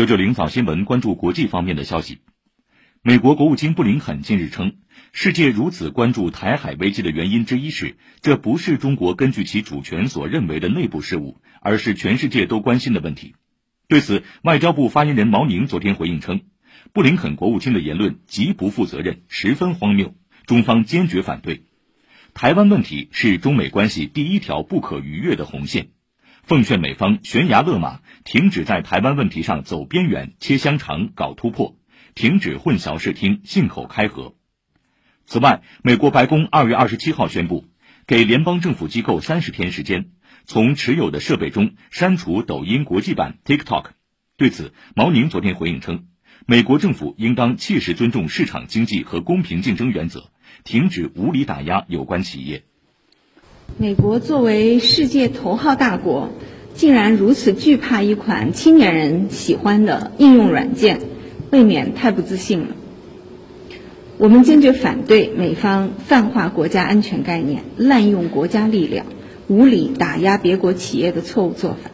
九九零早新闻关注国际方面的消息。美国国务卿布林肯近日称，世界如此关注台海危机的原因之一是，这不是中国根据其主权所认为的内部事务，而是全世界都关心的问题。对此，外交部发言人毛宁昨天回应称，布林肯国务卿的言论极不负责任，十分荒谬，中方坚决反对。台湾问题是中美关系第一条不可逾越的红线。奉劝美方悬崖勒马，停止在台湾问题上走边缘、切香肠、搞突破，停止混淆视听、信口开河。此外，美国白宫二月二十七号宣布，给联邦政府机构三十天时间，从持有的设备中删除抖音国际版 TikTok。对此，毛宁昨天回应称，美国政府应当切实尊重市场经济和公平竞争原则，停止无理打压有关企业。美国作为世界头号大国，竟然如此惧怕一款青年人喜欢的应用软件，未免太不自信了。我们坚决反对美方泛化国家安全概念、滥用国家力量、无理打压别国企业的错误做法。